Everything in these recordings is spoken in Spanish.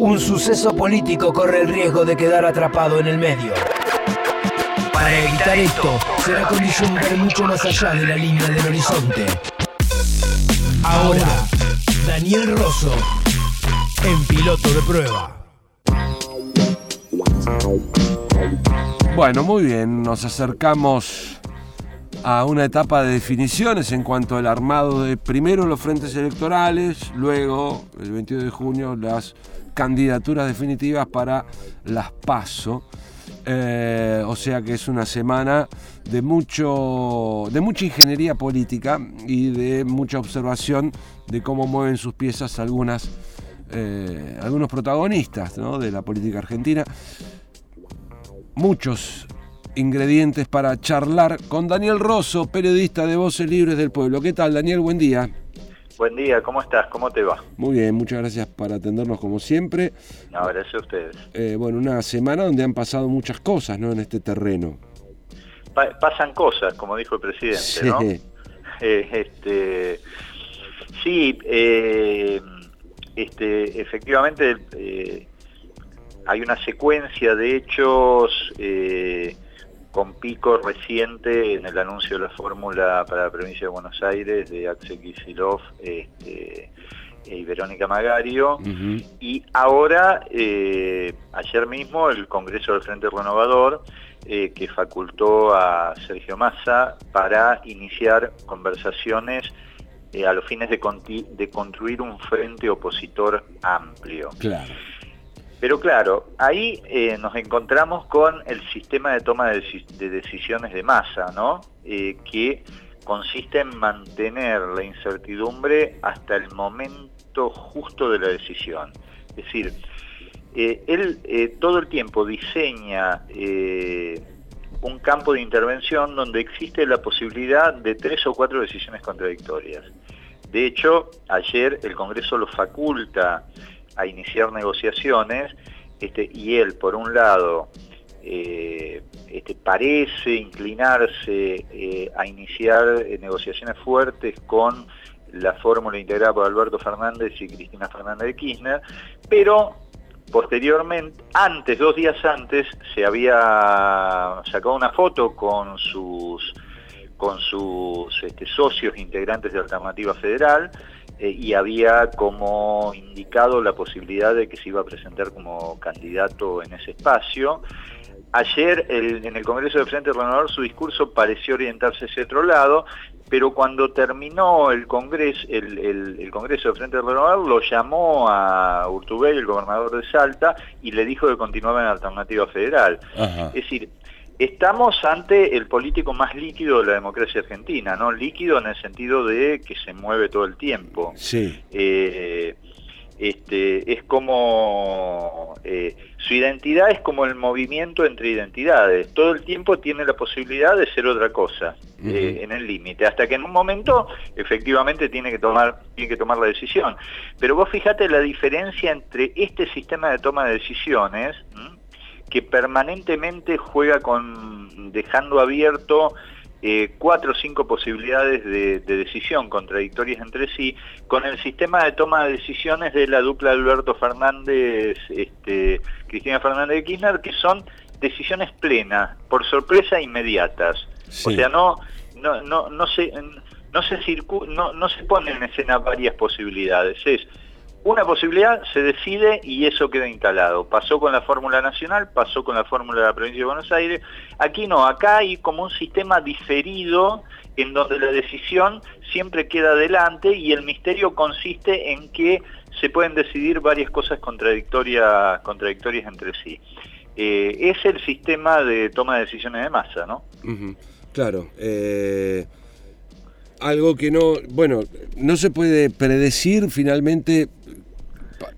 un suceso político corre el riesgo de quedar atrapado en el medio. Para evitar esto, será condición ver mucho más allá de la línea del horizonte. Ahora, Daniel Rosso, en piloto de prueba. Bueno, muy bien, nos acercamos a una etapa de definiciones en cuanto al armado de primero los frentes electorales, luego el 22 de junio las candidaturas definitivas para las PASO. Eh, o sea que es una semana de, mucho, de mucha ingeniería política y de mucha observación de cómo mueven sus piezas algunas, eh, algunos protagonistas de la política argentina. Muchos ingredientes para charlar con Daniel Rosso, periodista de Voces Libres del Pueblo. ¿Qué tal, Daniel? Buen día. Buen día, ¿cómo estás? ¿Cómo te va? Muy bien, muchas gracias por atendernos como siempre. No, gracias a ustedes. Eh, bueno, una semana donde han pasado muchas cosas ¿no? en este terreno. pasan cosas, como dijo el presidente, sí. ¿no? Eh, este, sí, eh, este, efectivamente hay una secuencia de hechos con pico reciente en el anuncio de la fórmula para la provincia de Buenos Aires de Axel Kicillof este, y Verónica Magario. Y ahora, eh, ayer mismo, el Congreso del Frente Renovador, eh, que facultó a Sergio Massa para iniciar conversaciones eh, a los fines de, de construir un frente opositor amplio. Claro. Pero claro, ahí eh, nos encontramos con el sistema de toma de, decisiones de masa, ¿no? Eh, que consiste en mantener la incertidumbre hasta el momento justo de la decisión. Es decir, eh, él todo el tiempo diseña un campo de intervención donde existe la posibilidad de tres o cuatro decisiones contradictorias. De hecho, ayer el Congreso lo faculta a iniciar negociaciones este, y él, por un lado, eh, este, parece inclinarse eh, a iniciar eh, negociaciones fuertes con la fórmula integrada por Alberto Fernández y Cristina Fernández de Kirchner, pero posteriormente, antes, dos días antes, se había sacado una foto con sus con sus este, socios integrantes de Alternativa Federal, eh, y había como indicado la posibilidad de que se iba a presentar como candidato en ese espacio. Ayer en el Congreso de Frente Renovador su discurso pareció orientarse hacia otro lado, pero cuando terminó el Congreso, el, Congreso de Frente Renovador lo llamó a Urtubey, el gobernador de Salta, y le dijo que continuaba en Alternativa Federal. Es decir, Estamos ante el político más líquido de la democracia argentina, ¿no? Líquido en el sentido de que se mueve todo el tiempo. Sí. Eh, este, es como... Eh, su identidad es como el movimiento entre identidades. Todo el tiempo tiene la posibilidad de ser otra cosa, eh, en el límite, hasta que en un momento efectivamente tiene que, tomar, tiene que tomar la decisión. Pero vos fíjate la diferencia entre este sistema de toma de decisiones que permanentemente juega con dejando abierto eh, cuatro o cinco posibilidades de, decisión contradictorias entre sí, con el sistema de toma de decisiones de la dupla Alberto Fernández, este, Cristina Fernández de Kirchner, que son decisiones plenas, por sorpresa inmediatas. O sea, no, no, no, no se, no se no, no se ponen en escena varias posibilidades, es una posibilidad se decide y eso queda instalado. Pasó con la fórmula nacional, pasó con la fórmula de la provincia de Buenos Aires. Aquí no, acá hay como un sistema diferido en donde la decisión siempre queda adelante y el misterio consiste en que se pueden decidir varias cosas contradictorias, entre sí. Eh, es el sistema de toma de decisiones de masa, ¿no? Claro. Eh, algo que no, bueno, no se puede predecir finalmente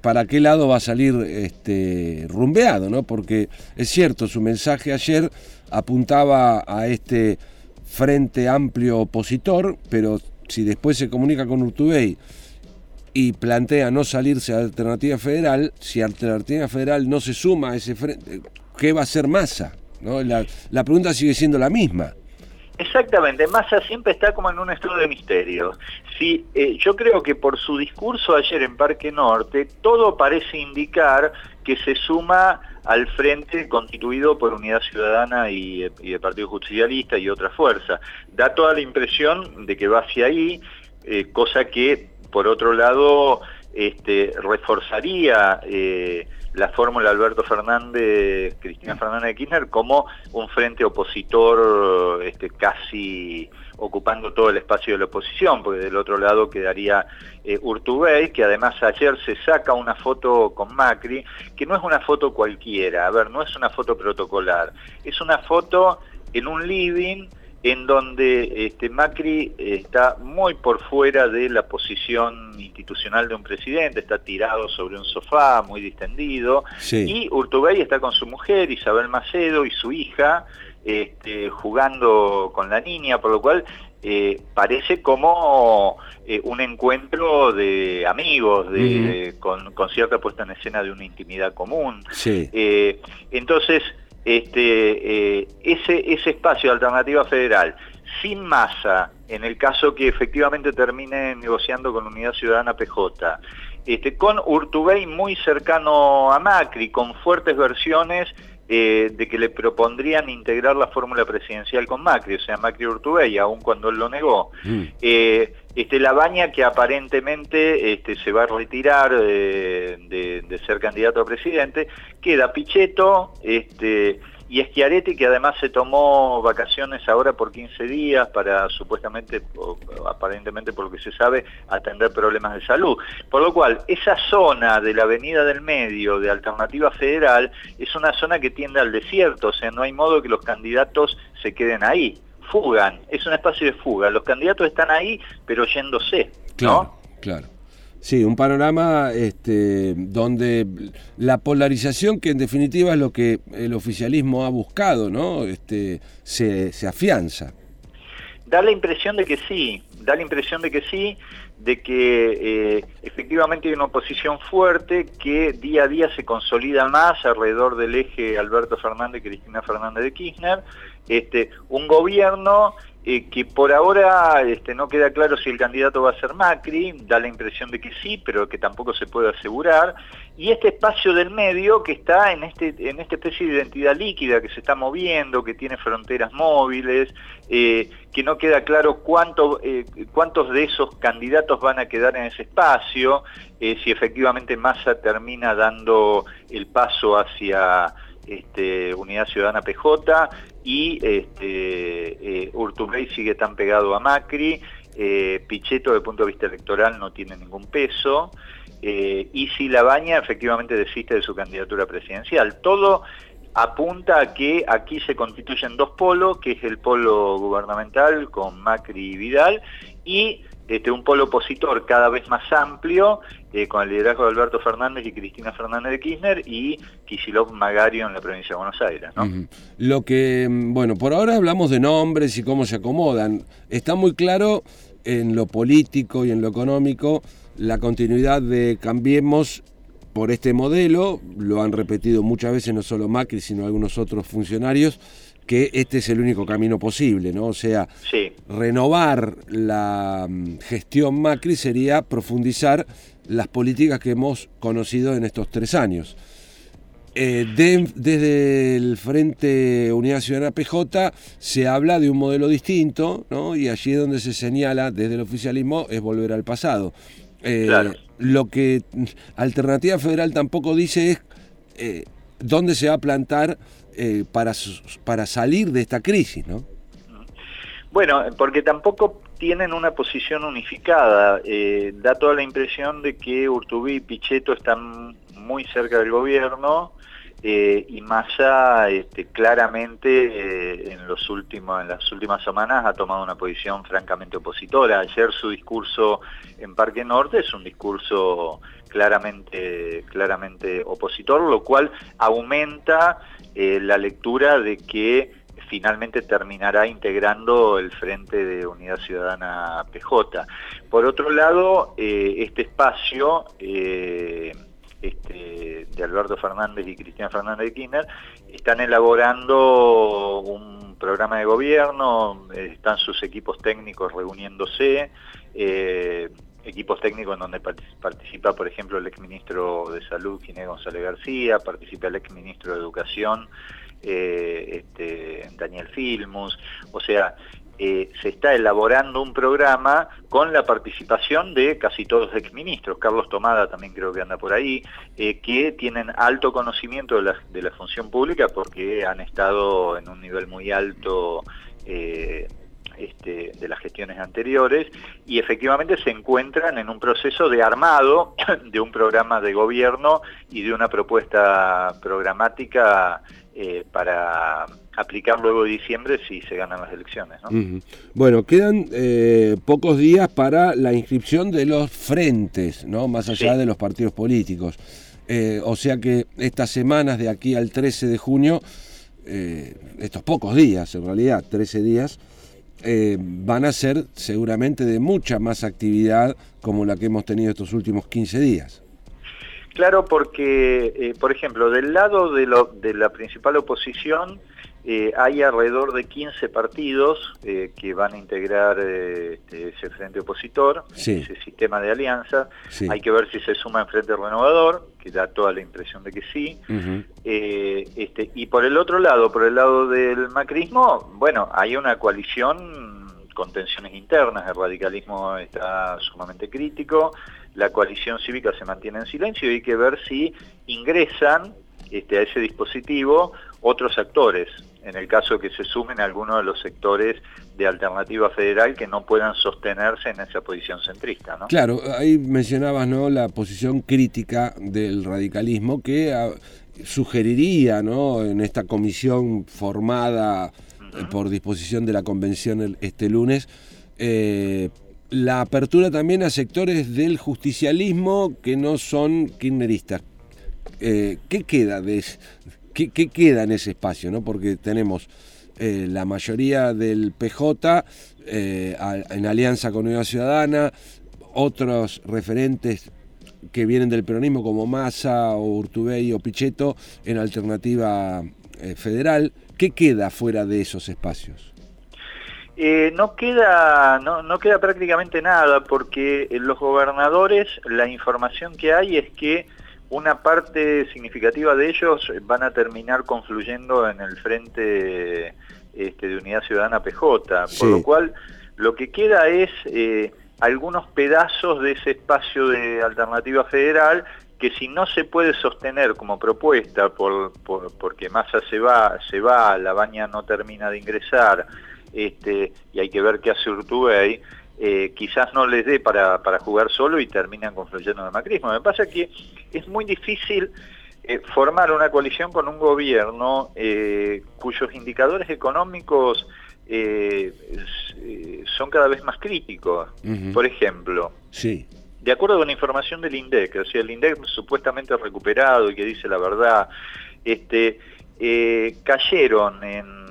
para qué lado va a salir este, rumbeado, ¿no? Porque es cierto, su mensaje ayer apuntaba a este frente amplio opositor, pero si después se comunica con Urtubey y plantea no salirse a Alternativa Federal, si Alternativa Federal no se suma a ese frente, ¿qué va a hacer Massa? ¿No? La, la pregunta sigue siendo la misma. Exactamente, Massa siempre está como en un estado de misterio. Sí, eh, yo creo que por su discurso ayer en Parque Norte, todo parece indicar que se suma al frente constituido por Unidad Ciudadana y, el Partido Justicialista y otra fuerza. Da toda la impresión de que va hacia ahí, eh, cosa que, por otro lado, este, reforzaría eh, la fórmula Alberto Fernández, Cristina Fernández de Kirchner, como un frente opositor este, casi ocupando todo el espacio de la oposición, porque del otro lado quedaría eh, Urtubey, que además ayer se saca una foto con Macri, que no es una foto cualquiera, a ver, no es una foto protocolar, es una foto en un living en donde este, Macri está muy por fuera de la posición institucional de un presidente, está tirado sobre un sofá muy distendido, y Urtubey está con su mujer, Isabel Macedo, y su hija, este, jugando con la niña, por lo cual eh, parece como eh, un encuentro de amigos, de, con, cierta puesta en escena de una intimidad común. Eh, entonces, este, ese, ese espacio de alternativa federal, sin masa, en el caso que efectivamente termine negociando con Unidad Ciudadana PJ, este, con Urtubey muy cercano a Macri, con fuertes versiones eh, de que le propondrían integrar la fórmula presidencial con Macri, o sea, Macri Urtubey, aun cuando él lo negó. Mm. Eh, este, la baña que aparentemente este, se va a retirar de, de, ser candidato a presidente, queda Pichetto, este, y Schiaretti que además se tomó vacaciones ahora por 15 días para supuestamente, o, aparentemente por lo que se sabe, atender problemas de salud. Por lo cual, esa zona de la Avenida del Medio de Alternativa Federal es una zona que tiende al desierto, o sea, no hay modo que los candidatos se queden ahí, fugan, es un espacio de fuga, los candidatos están ahí pero yéndose, ¿no? Claro, claro. Sí, un panorama este, donde la polarización, que en definitiva es lo que el oficialismo ha buscado, ¿no? Este, se, se afianza. Da la impresión de que sí, da la impresión de que sí, de que eh, efectivamente hay una oposición fuerte que día a día se consolida más alrededor del eje Alberto Fernández y Cristina Fernández de Kirchner, este, un gobierno eh, que por ahora este, no queda claro si el candidato va a ser Macri, da la impresión de que sí, pero que tampoco se puede asegurar, y este espacio del medio que está en, este, en esta especie de identidad líquida, que se está moviendo, que tiene fronteras móviles, eh, que no queda claro cuánto, eh, cuántos de esos candidatos van a quedar en ese espacio, si efectivamente Massa termina dando el paso hacia este, Unidad Ciudadana PJ y este, eh, sigue tan pegado a Macri, eh, Pichetto desde el punto de vista electoral no tiene ningún peso, eh, y si Labaña efectivamente desiste de su candidatura presidencial. Todo apunta a que aquí se constituyen dos polos, que es el polo gubernamental con Macri y Vidal, y este, un polo opositor cada vez más amplio, eh, con el liderazgo de Alberto Fernández y Cristina Fernández de Kirchner y Kisilov Magario en la provincia de Buenos Aires. Lo que, mm, bueno, por ahora hablamos de nombres y cómo se acomodan. Está muy claro en lo político y en lo económico la continuidad de Cambiemos por este modelo, lo han repetido muchas veces no solo Macri, sino algunos otros funcionarios, que este es el único camino posible, ¿no? O sea, renovar la mm, gestión Macri sería profundizar las políticas que hemos conocido en estos tres años. Eh, desde el Frente Unidad Ciudadana PJ se habla de un modelo distinto, ¿no? Y allí es donde se señala desde el oficialismo es volver al pasado. Eh, lo que Alternativa Federal tampoco dice es eh, dónde se va a plantar eh, para, para salir de esta crisis, ¿no? Bueno, porque tampoco tienen una posición unificada. Eh, da toda la impresión de que Urtubí y Pichetto están muy cerca del gobierno eh, y Massa este, claramente en, los últimos, en las últimas semanas ha tomado una posición francamente opositora. Ayer su discurso en Parque Norte es un discurso claramente, claramente opositor, lo cual aumenta eh, la lectura de que finalmente terminará integrando el Frente de Unidad Ciudadana PJ. Por otro lado, eh, este espacio eh, este, de Alberto Fernández y Cristina Fernández de Kirchner están elaborando un programa de gobierno, están sus equipos técnicos reuniéndose, equipos técnicos en donde participa, por ejemplo, el exministro de Salud, Ginés González García, participa el exministro de Educación, este, Daniel Filmus, o sea, eh, se está elaborando un programa con la participación de casi todos los exministros, Carlos Tomada también creo que anda por ahí, eh, que tienen alto conocimiento de la, función pública porque han estado en un nivel muy alto eh, este, de las gestiones anteriores y efectivamente se encuentran en un proceso de armado de un programa de gobierno y de una propuesta programática para aplicar luego de diciembre si se ganan las elecciones. Bueno, quedan eh, pocos días para la inscripción de los frentes, ¿no? más allá de los partidos políticos. Eh, o sea que estas semanas de aquí al 13 de junio, eh, estos pocos días en realidad, 13 días, van a ser seguramente de mucha más actividad como la que hemos tenido estos últimos 15 días. Claro, porque, por ejemplo, del lado de, lo, de la principal oposición, eh, hay alrededor de 15 partidos eh, que van a integrar eh, este, ese frente opositor, ese sistema de alianza. Hay que ver si se suma en Frente Renovador, que da toda la impresión de que sí. este, y por el otro lado, por el lado del macrismo, bueno, hay una coalición con tensiones internas, el radicalismo está sumamente crítico, la coalición cívica se mantiene en silencio y hay que ver si ingresan este, a ese dispositivo otros actores en el caso que se sumen algunos de los sectores de alternativa federal que no puedan sostenerse en esa posición centrista. ¿no? Claro, ahí mencionabas ¿no? la posición crítica del radicalismo que ah, sugeriría ¿no? en esta comisión formada eh, por disposición de la convención este lunes, eh, la apertura también a sectores del justicialismo que no son kirchneristas. Eh, ¿Qué queda de, ¿qué, queda en ese espacio? ¿no? Porque tenemos eh, la mayoría del PJ eh, en alianza con Unidad Ciudadana, otros referentes que vienen del peronismo como Massa o Urtubey o Pichetto en alternativa eh, federal. ¿Qué queda fuera de esos espacios? no queda no, no, queda prácticamente nada porque los gobernadores la información que hay es que una parte significativa de ellos van a terminar confluyendo en el frente este, de Unidad Ciudadana PJ, por lo cual lo que queda es eh, algunos pedazos de ese espacio de alternativa federal que si no se puede sostener como propuesta por, porque Massa se va, se va, la baña no termina de ingresar, este, y hay que ver qué hace Urtubey, eh, quizás no les dé para, jugar solo y terminan confluyendo en el macrismo. Me pasa que es muy difícil eh, formar una coalición con un gobierno eh, cuyos indicadores económicos son cada vez más críticos. Por ejemplo, sí. de acuerdo con la información del INDEC, o sea, el INDEC supuestamente recuperado y que dice la verdad, este, cayeron en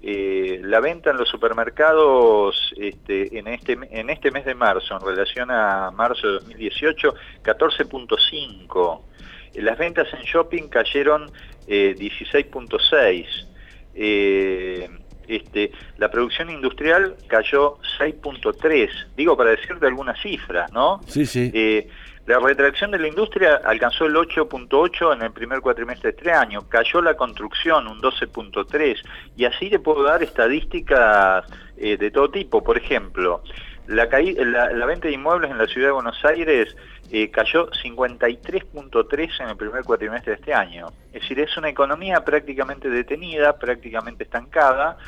eh, la venta en los supermercados este, en, este, en este mes de marzo, en relación a marzo de 2018, 14.5. Las ventas en shopping cayeron 16.6. Eh, eh, este, la producción industrial cayó 6.3. Digo, para decirte algunas cifras, ¿no? Sí, sí. La retracción de la industria alcanzó el 8.8 en el primer cuatrimestre de este año, cayó la construcción un 12.3 y así te puedo dar estadísticas eh, de todo tipo. Por ejemplo, la, venta de inmuebles en la ciudad de Buenos Aires eh, cayó 53.3 en el primer cuatrimestre de este año. Es decir, es una economía prácticamente detenida, prácticamente estancada.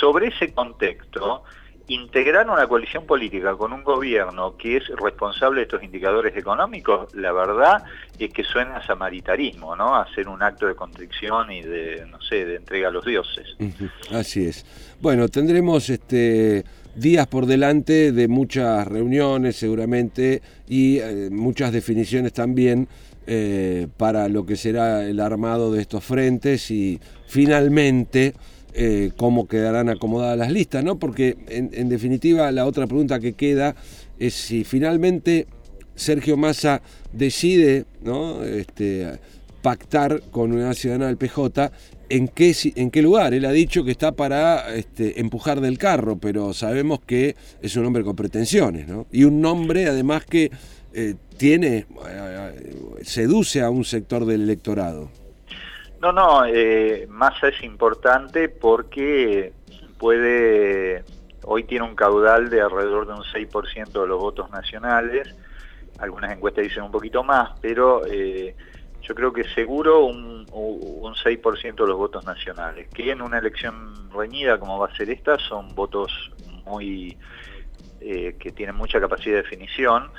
Sobre ese contexto, integrar una coalición política con un gobierno que es responsable de estos indicadores económicos, la verdad es que suena a samaritarismo, ¿no? Hacer un acto de contrición y de, no sé, de entrega a los dioses. Así es. Bueno, tendremos este días por delante de muchas reuniones seguramente y eh, muchas definiciones también eh, para lo que será el armado de estos frentes y finalmente eh, cómo quedarán acomodadas las listas, ¿no? Porque en, definitiva la otra pregunta que queda es si finalmente Sergio Massa decide este, pactar con una ciudadana del PJ en qué, en qué lugar. Él ha dicho que está para este, empujar del carro, pero sabemos que es un hombre con pretensiones, ¿no? Y un nombre además que eh, tiene, eh, seduce a un sector del electorado. No, no, eh, Massa es importante porque puede, hoy tiene un caudal de alrededor de un 6% de los votos nacionales, algunas encuestas dicen un poquito más, pero eh, yo creo que seguro un, un 6% de los votos nacionales, que en una elección reñida como va a ser esta son votos muy eh, que tienen mucha capacidad de definición.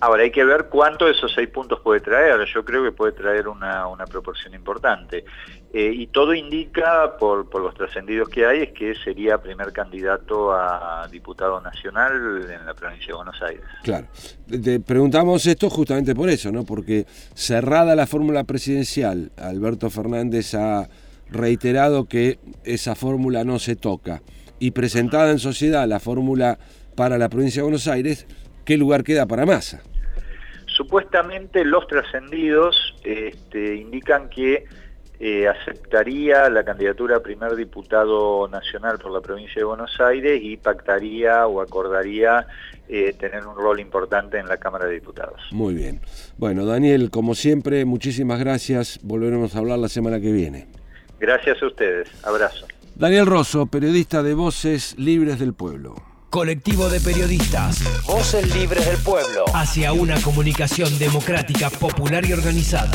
Ahora hay que ver cuánto de esos seis puntos puede traer. Yo creo que puede traer una, una proporción importante. Eh, y todo indica, por, por los trascendidos que hay, es que sería primer candidato a diputado nacional en la provincia de Buenos Aires. Claro. Te preguntamos esto justamente por eso, ¿no? Porque cerrada la fórmula presidencial, Alberto Fernández ha reiterado que esa fórmula no se toca. Y presentada en sociedad la fórmula para la provincia de Buenos Aires, ¿qué lugar queda para Massa? Supuestamente los trascendidos este, indican que eh, aceptaría la candidatura a primer diputado nacional por la provincia de Buenos Aires y pactaría o acordaría eh, tener un rol importante en la Cámara de Diputados. Muy bien. Bueno, Daniel, como siempre, muchísimas gracias. Volveremos a hablar la semana que viene. Gracias a ustedes. Abrazo. Daniel Rosso, periodista de Voces Libres del Pueblo. Colectivo de periodistas. Voces libres del pueblo. Hacia una comunicación democrática, popular y organizada.